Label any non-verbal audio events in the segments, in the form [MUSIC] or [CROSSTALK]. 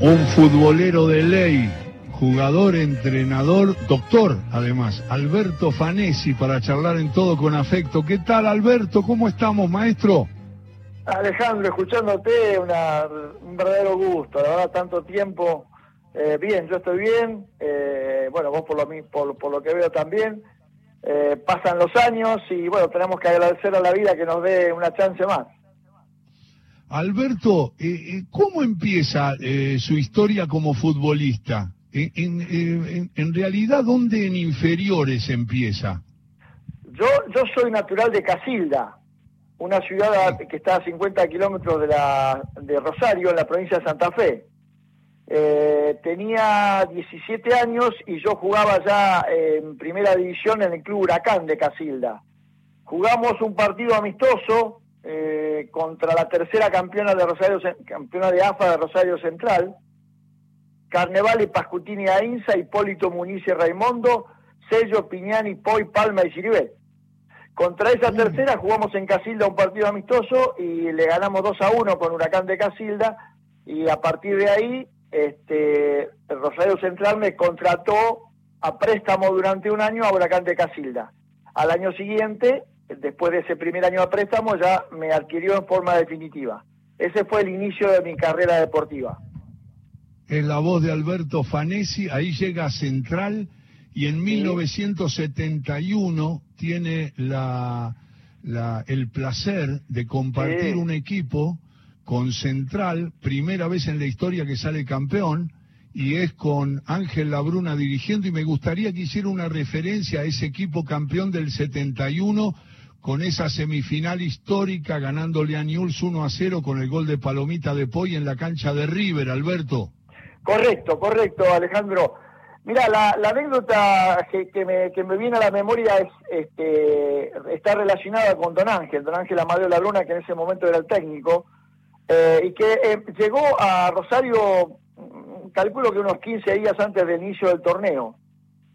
un futbolero de ley, jugador, entrenador, doctor, además, Alberto Fanesi, para charlar en todo con afecto. ¿Qué tal, Alberto? ¿Cómo estamos, maestro? Alejandro, escuchándote, un verdadero gusto, la verdad, tanto tiempo. Eh, bien, yo estoy bien, eh, bueno, vos por lo, por, por lo que veo también. Eh, pasan los años y bueno, tenemos que agradecer a la vida que nos dé una chance más. Alberto, ¿cómo empieza su historia como futbolista? En, realidad, ¿dónde en inferiores empieza? Yo, soy natural de Casilda, una ciudad que está a 50 kilómetros de, de Rosario, en la provincia de Santa Fe. Eh, tenía 17 años y yo jugaba ya en primera división en el club Huracán de Casilda. Jugamos un partido amistoso eh, contra la tercera campeona de Rosario, campeona de AFA de Rosario Central, Carneval y Pascutini Ainza, Hipólito Muniz y Raimundo, Sello, Piñani, Poi, Palma y Chiribet. Contra esa tercera jugamos en Casilda un partido amistoso y le ganamos 2 a 1 con Huracán de Casilda y a partir de ahí este, el Rosario Central me contrató a préstamo durante un año a Huracán de Casilda. Al año siguiente, después de ese primer año de préstamo, ya me adquirió en forma definitiva. Ese fue el inicio de mi carrera deportiva. En la voz de Alberto Fanesi, ahí llega a Central y en 1971 tiene la, el placer de compartir un equipo con Central, primera vez en la historia que sale campeón, y es con Ángel Labruna dirigiendo, y me gustaría que hiciera una referencia a ese equipo campeón del 71 con esa semifinal histórica ganándole a Newell's 1 a 0 con el gol de Palomita de Poy en la cancha de River, Alberto. Correcto, correcto, Alejandro. Mira, la, anécdota que, me, viene a la memoria es este, está relacionada con Don Ángel, Don Ángel Amadeo Labruna, que en ese momento era el técnico, eh, y que eh, llegó a Rosario, mm, calculo que unos 15 días antes del inicio del torneo.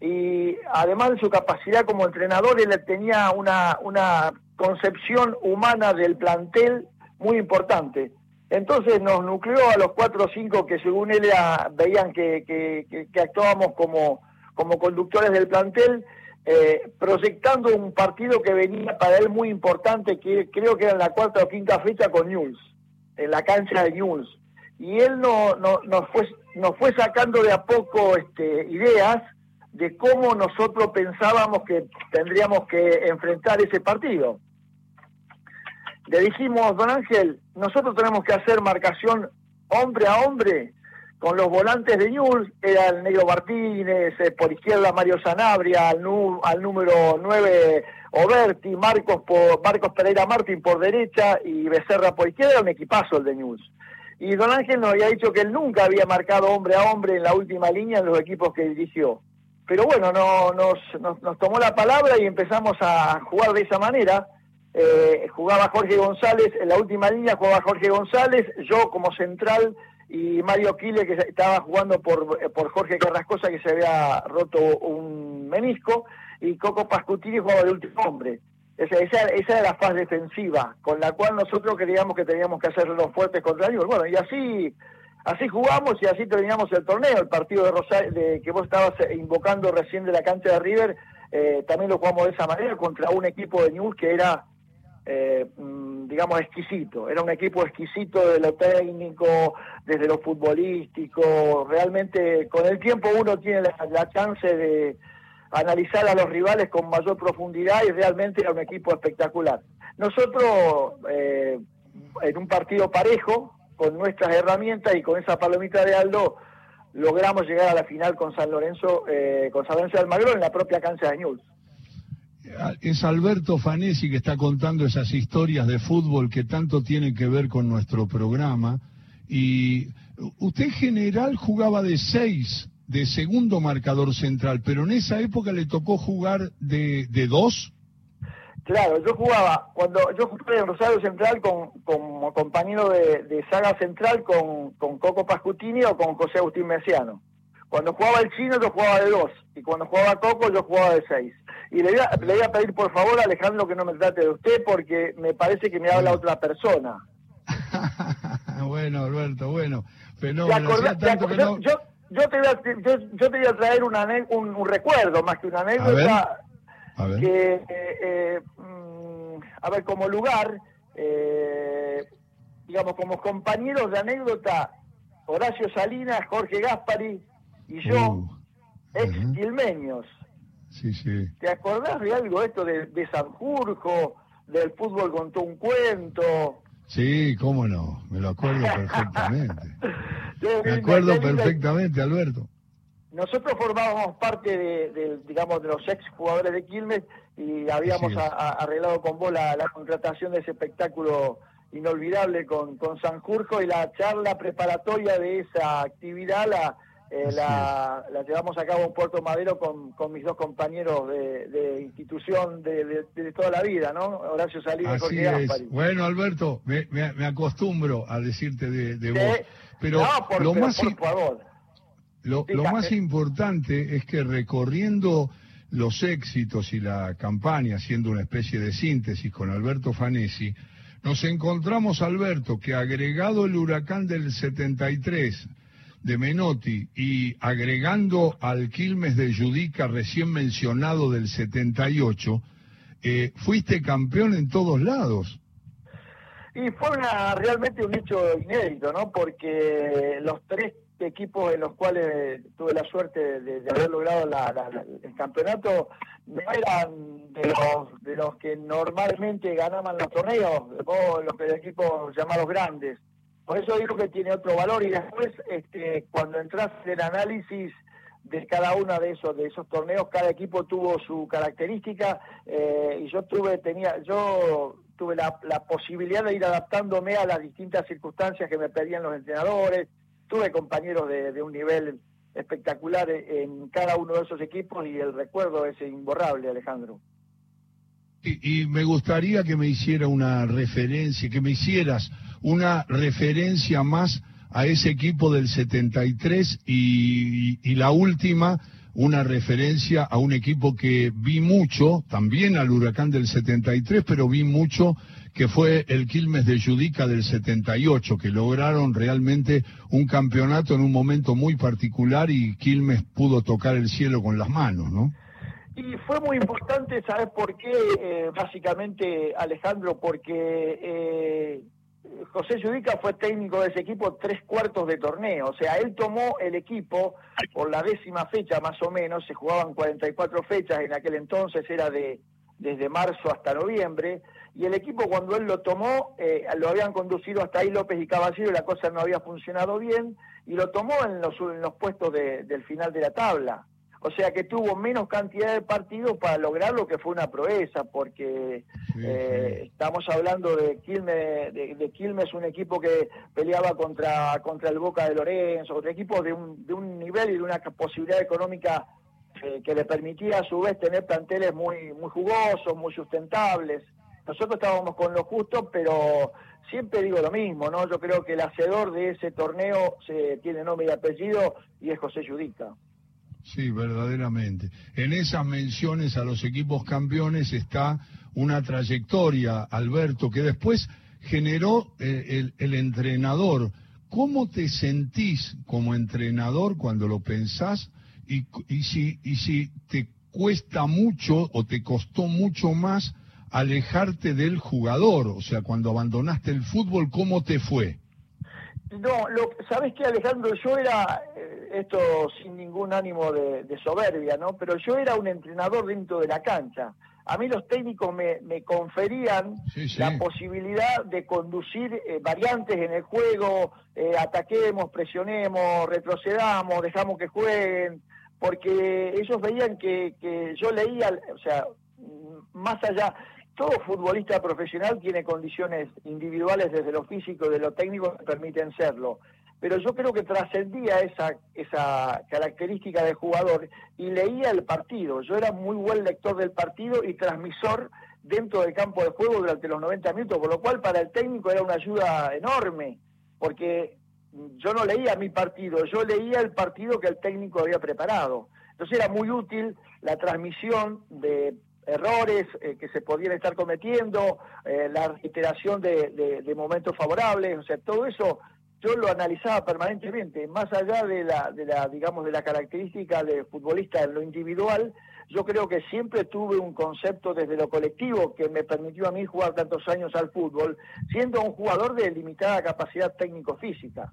Y además de su capacidad como entrenador, él tenía una, una concepción humana del plantel muy importante. Entonces nos nucleó a los cuatro o cinco que según él veían que, que, actuábamos como, como conductores del plantel, eh, proyectando un partido que venía para él muy importante, que creo que era en la cuarta o quinta fecha con News, en la cancha de News. Y él no, no, nos, fue, nos fue sacando de a poco este, ideas de cómo nosotros pensábamos que tendríamos que enfrentar ese partido le dijimos, don Ángel, nosotros tenemos que hacer marcación hombre a hombre con los volantes de Ñul, era el Negro Martínez, eh, por izquierda Mario Sanabria, al, al número 9 Oberti, Marcos, por, Marcos Pereira Martín por derecha y Becerra por izquierda, un equipazo el de Ñul. Y don Ángel nos había dicho que él nunca había marcado hombre a hombre en la última línea en los equipos que dirigió. Pero bueno, no, nos, nos tomó la palabra y empezamos a jugar de esa manera eh, jugaba Jorge González, en la última línea jugaba Jorge González, yo como central y Mario Quile que estaba jugando por, por Jorge Carrascosa que se había roto un menisco y Coco Pascutini jugaba de último hombre. Esa, esa, esa, era la fase defensiva con la cual nosotros creíamos que teníamos que hacerlo fuertes contra ellos. Bueno, y así así jugamos y así terminamos el torneo. El partido de Rosario, de, que vos estabas invocando recién de la cancha de River, eh, también lo jugamos de esa manera contra un equipo de News que era eh, mm, digamos, exquisito. Era un equipo exquisito de lo técnico, desde lo futbolístico. Realmente, con el tiempo uno tiene la, chance de analizar a los rivales con mayor profundidad y realmente era un equipo espectacular. Nosotros, eh, en un partido parejo, con nuestras herramientas y con esa palomita de Aldo, logramos llegar a la final con San Lorenzo, eh, con San Lorenzo de Almagro en la propia cancha de Ñuls es Alberto Fanesi que está contando esas historias de fútbol que tanto tienen que ver con nuestro programa. Y usted en general jugaba de seis, de segundo marcador central, pero en esa época le tocó jugar de, de dos. Claro, yo jugaba, cuando yo jugué en Rosario Central con, como compañero de, saga central con, con Coco Pascutini o con José Agustín Mesiano. Cuando jugaba el chino yo jugaba de dos y cuando jugaba Coco yo jugaba de seis. Y le voy, a, le voy a pedir por favor a Alejandro que no me trate de usted porque me parece que me habla otra persona. [LAUGHS] bueno, Alberto, bueno. Fenómeno. tanto que no... yo, yo, te voy a, yo, yo, te voy a traer una, un, un, recuerdo más que una anécdota. A ver. Que, eh, eh, mm, a ver, como lugar, eh, digamos, como compañeros de anécdota, Horacio Salinas, Jorge Gaspari y yo, uh, ex quilmeños. Sí, sí. ¿Te acordás de algo esto de, de Sanjurjo, del fútbol contó un cuento? Sí, cómo no, me lo acuerdo [LAUGHS] perfectamente. me acuerdo perfectamente, Alberto. Nosotros formábamos parte de, digamos, de los ex jugadores de Quilmes y habíamos arreglado con vos la, contratación de ese espectáculo inolvidable con, con Sanjurjo y la charla preparatoria de esa actividad la, eh, la, llevamos a cabo en Puerto Madero con, con mis dos compañeros de, institución de, toda la vida, ¿no? Horacio Salinas y Jorge Gaspari. Bueno, Alberto, me, me, acostumbro a decirte de, vos. Pero lo más, Lo, lo más importante es que recorriendo los éxitos y la campaña, haciendo una especie de síntesis con Alberto Fanesi, nos encontramos, Alberto, que agregado el huracán del 73, de Menotti y agregando al Quilmes de Judica recién mencionado del 78, eh, fuiste campeón en todos lados. Y fue una, realmente un hecho inédito, ¿no? Porque los tres equipos en los cuales tuve la suerte de, haber logrado el campeonato no eran de los, de los que normalmente ganaban los torneos, los equipos llamados grandes. Por eso digo que tiene otro valor y después este, cuando entras en el análisis de cada uno de esos de esos torneos, cada equipo tuvo su característica eh, y yo tuve tenía yo tuve la, posibilidad de ir adaptándome a las distintas circunstancias que me pedían los entrenadores. Tuve compañeros de, un nivel espectacular en cada uno de esos equipos y el recuerdo es imborrable, Alejandro. y me gustaría que me hiciera una referencia, que me hicieras una referencia más a ese equipo del 73 y, y, la última, una referencia a un equipo que vi mucho, también al huracán del 73, pero vi mucho que fue el Quilmes de Judica del 78, que lograron realmente un campeonato en un momento muy particular y Quilmes pudo tocar el cielo con las manos, ¿no? Y fue muy importante, ¿sabes por qué? Eh, básicamente, Alejandro, porque eh, José Judica fue técnico de ese equipo tres cuartos de torneo, o sea, él tomó el equipo por la décima fecha más o menos, se jugaban 44 fechas, en aquel entonces era de desde marzo hasta noviembre, y el equipo cuando él lo tomó, eh, lo habían conducido hasta ahí López y Caballero y la cosa no había funcionado bien, y lo tomó en los, en los puestos del final de la tabla. O sea que tuvo menos cantidad de partidos para lograr lo que fue una proeza, porque eh, estamos hablando de Quilmes, de, Quilmes, un equipo que peleaba contra, contra el Boca de Lorenzo, otro equipo de un, de un nivel y de una posibilidad económica eh, que le permitía a su vez tener planteles muy, muy jugosos, muy sustentables. Nosotros estábamos con lo justo, pero siempre digo lo mismo, ¿no? Yo creo que el hacedor de ese torneo se, tiene nombre y apellido y es José Judica. Sí, verdaderamente. En esas menciones a los equipos campeones está una trayectoria, Alberto, que después generó eh, el, entrenador. ¿Cómo te sentís como entrenador cuando lo pensás y si te cuesta mucho o te costó mucho más alejarte del jugador? O sea, cuando abandonaste el fútbol, ¿cómo te fue? No, lo, ¿sabes qué, Alejandro? Yo era, eh, esto sin ningún ánimo de, soberbia, ¿no? Pero yo era un entrenador dentro de la cancha. A mí los técnicos me, conferían la posibilidad de conducir eh, variantes en el juego, eh, ataquemos, presionemos, retrocedamos, dejamos que jueguen, porque ellos veían que, que yo leía, o sea, más allá, todo futbolista profesional tiene condiciones individuales desde lo físico y de lo técnico que permiten serlo. Pero yo creo que trascendía esa, esa característica del jugador y leía el partido. Yo era muy buen lector del partido y transmisor dentro del campo de juego durante los 90 minutos, por lo cual para el técnico era una ayuda enorme, porque yo no leía mi partido, yo leía el partido que el técnico había preparado. Entonces era muy útil la transmisión de errores eh, que se podían estar cometiendo, eh, la iteración de, momentos favorables, o sea, todo eso yo lo analizaba permanentemente, más allá de la, de la, digamos, de la característica de futbolista en lo individual, yo creo que siempre tuve un concepto desde lo colectivo que me permitió a mí jugar tantos años al fútbol, siendo un jugador de limitada capacidad técnico-física.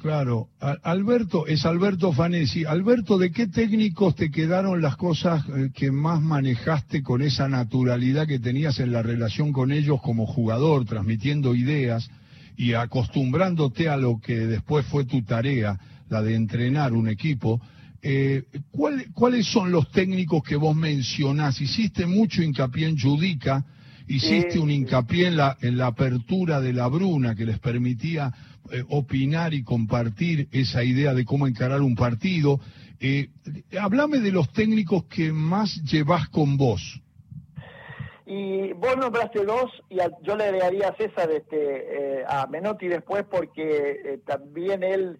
Claro, Alberto, es Alberto Fanesi. Alberto, ¿de qué técnicos te quedaron las cosas eh, que más manejaste con esa naturalidad que tenías en la relación con ellos como jugador, transmitiendo ideas y acostumbrándote a lo que después fue tu tarea, la de entrenar un equipo? Eh, ¿Cuáles son los técnicos que vos mencionás? Hiciste mucho hincapié en Judica, hiciste un hincapié en la, en la apertura de la Bruna que les permitía eh, opinar y compartir esa idea de cómo encarar un partido. Eh, háblame de los técnicos que más llevas con vos. Y vos nombraste dos, y yo le agregaría a César este, eh, a Menotti después, porque también él,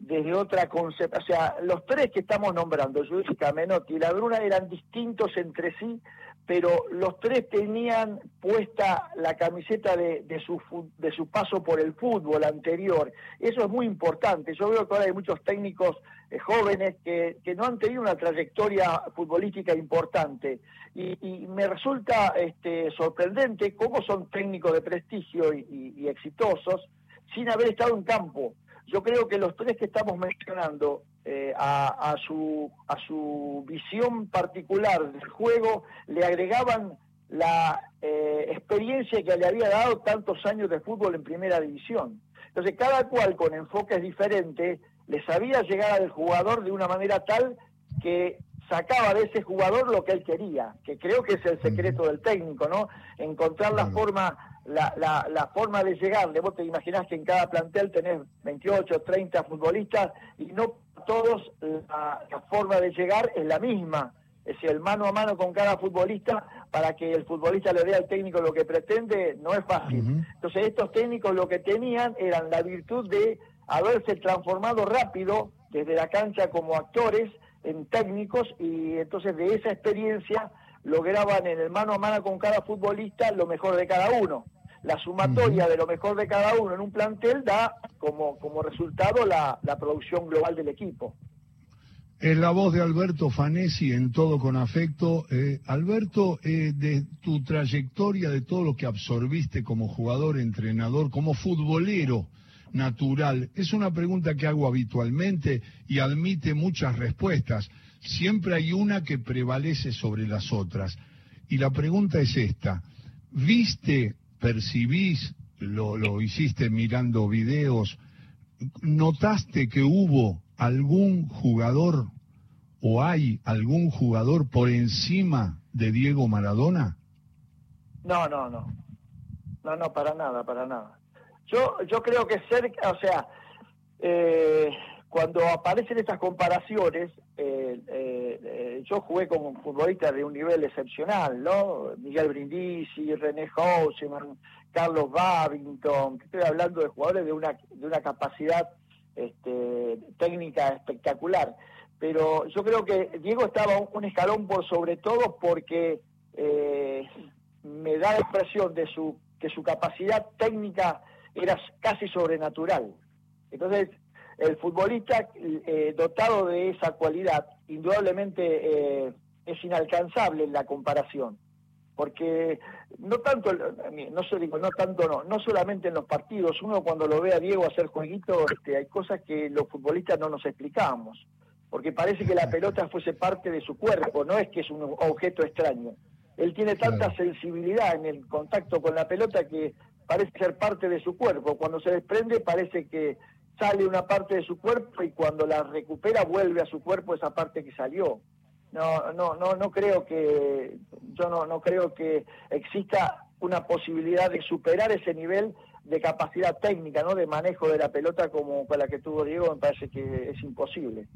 desde otra concepción, o sea, los tres que estamos nombrando, Jessica, Menotti y La Bruna, eran distintos entre sí, pero los tres tenían puesta la camiseta de, su, de su paso por el fútbol anterior. Eso es muy importante. Yo veo que ahora hay muchos técnicos eh, jóvenes que, no han tenido una trayectoria futbolística importante. Y, me resulta este, sorprendente cómo son técnicos de prestigio y exitosos sin haber estado en campo. Yo creo que los tres que estamos mencionando, eh, a, su, a su visión particular del juego, le agregaban la eh, experiencia que le había dado tantos años de fútbol en primera división. Entonces, cada cual con enfoques diferentes le sabía llegar al jugador de una manera tal que sacaba de ese jugador lo que él quería, que creo que es el secreto del técnico, ¿no? Encontrar la forma la, la, la, forma de llegar, vos te imaginás que en cada plantel tenés 28, 30 futbolistas y no todos la, forma de llegar es la misma. Es decir, el mano a mano con cada futbolista para que el futbolista le dé al técnico lo que pretende no es fácil. Entonces estos técnicos lo que tenían eran la virtud de haberse transformado rápido desde la cancha como actores en técnicos y entonces de esa experiencia lograban en el mano a mano con cada futbolista lo mejor de cada uno. La sumatoria de lo mejor de cada uno en un plantel da como, como resultado la, la producción global del equipo. Es la voz de Alberto Fanesi en todo con afecto. Eh, Alberto, eh, de tu trayectoria, de todo lo que absorbiste como jugador, entrenador, como futbolero natural, es una pregunta que hago habitualmente y admite muchas respuestas siempre hay una que prevalece sobre las otras. Y la pregunta es esta, ¿viste, percibís, lo, lo hiciste mirando videos, notaste que hubo algún jugador o hay algún jugador por encima de Diego Maradona? No, no, no. No, no, para nada, para nada. Yo, yo creo que cerca, o sea, eh, cuando aparecen estas comparaciones, eh, eh, yo jugué con futbolistas de un nivel excepcional, ¿no? Miguel Brindisi, René Hauseman, Carlos Babington, estoy hablando de jugadores de una, de una capacidad este, técnica espectacular. Pero yo creo que Diego estaba un, escalón por sobre todo porque me da la impresión de su que su capacidad técnica era casi sobrenatural. Entonces, el futbolista eh, dotado de esa cualidad indudablemente eh, es inalcanzable en la comparación. Porque no tanto no digo no tanto no no solamente en los partidos. Uno cuando lo ve a Diego hacer jueguito este, hay cosas que los futbolistas no nos explicamos. Porque parece que la pelota fuese parte de su cuerpo no es que es un objeto extraño. Él tiene tanta sensibilidad en el contacto con la pelota que parece ser parte de su cuerpo cuando se desprende parece que sale una parte de su cuerpo y cuando la recupera vuelve a su cuerpo esa parte que salió. No, no, no, no creo que, yo no, no creo que exista una posibilidad de superar ese nivel de capacidad técnica, ¿no? De manejo de la pelota como con la que tuvo Diego, me parece que es imposible.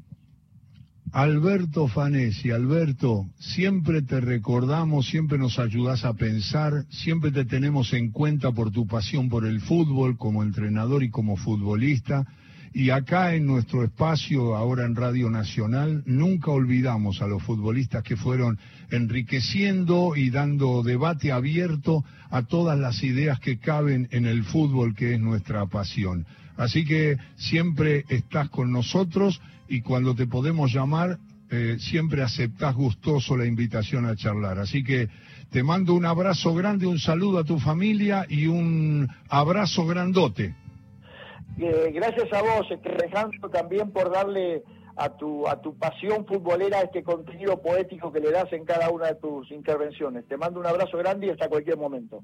Alberto Fanesi, Alberto, siempre te recordamos, siempre nos ayudas a pensar, siempre te tenemos en cuenta por tu pasión por el fútbol como entrenador y como futbolista. Y acá en nuestro espacio, ahora en Radio Nacional, nunca olvidamos a los futbolistas que fueron enriqueciendo y dando debate abierto a todas las ideas que caben en el fútbol, que es nuestra pasión. Así que siempre estás con nosotros y cuando te podemos llamar, eh, siempre aceptás gustoso la invitación a charlar. Así que te mando un abrazo grande, un saludo a tu familia y un abrazo grandote. Eh, gracias a vos, este, Alejandro, también por darle a tu, a tu pasión futbolera este contenido poético que le das en cada una de tus intervenciones. Te mando un abrazo grande y hasta cualquier momento.